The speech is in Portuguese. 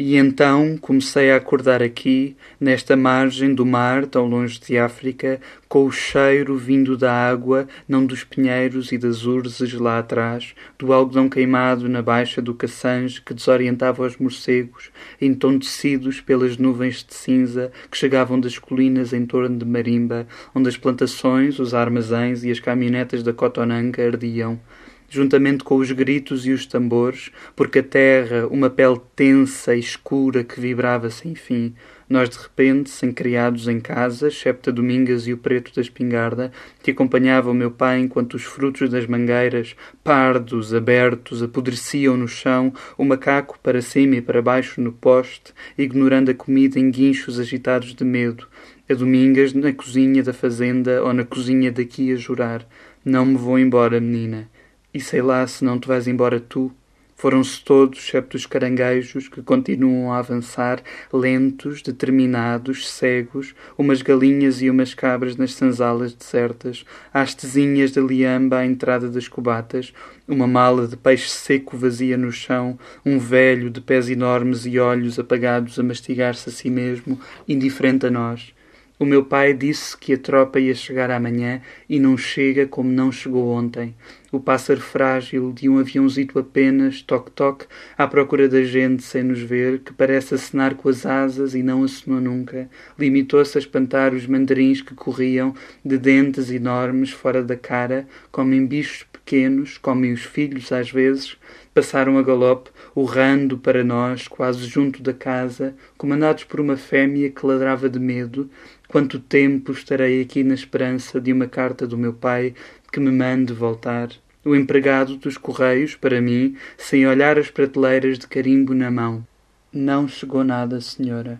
E então comecei a acordar aqui, nesta margem do mar, tão longe de África, com o cheiro vindo da água, não dos pinheiros e das urzes lá atrás, do algodão queimado na baixa do Cassange que desorientava os morcegos, entontecidos pelas nuvens de cinza que chegavam das colinas em torno de Marimba, onde as plantações, os armazéns e as caminhonetas da Cotonanga ardiam juntamente com os gritos e os tambores, porque a terra, uma pele tensa e escura que vibrava sem fim, nós de repente, sem criados em casa, excepto a Domingas e o preto da espingarda, que acompanhava o meu pai enquanto os frutos das mangueiras, pardos, abertos, apodreciam no chão, o macaco para cima e para baixo no poste, ignorando a comida em guinchos agitados de medo, a Domingas na cozinha da fazenda ou na cozinha daqui a jurar. Não me vou embora, menina. E sei lá se não te vais embora tu. Foram-se todos, excepto os caranguejos, que continuam a avançar, lentos, determinados, cegos, umas galinhas e umas cabras nas sanzalas desertas, hastezinhas de liamba à entrada das cubatas, uma mala de peixe seco vazia no chão, um velho de pés enormes e olhos apagados a mastigar-se a si mesmo, indiferente a nós. O meu pai disse que a tropa ia chegar amanhã e não chega como não chegou ontem. O pássaro frágil de um aviãozito apenas, toque-toque, à procura da gente sem nos ver, que parece acenar com as asas e não acenou nunca, limitou-se a espantar os mandarins que corriam, de dentes enormes, fora da cara, comem bichos pequenos, comem os filhos às vezes, passaram a galope, urrando para nós, quase junto da casa, comandados por uma fêmea que ladrava de medo, Quanto tempo estarei aqui na esperança de uma carta do meu pai que me mande voltar? O empregado dos correios, para mim, sem olhar as prateleiras de carimbo na mão. Não chegou nada, senhora.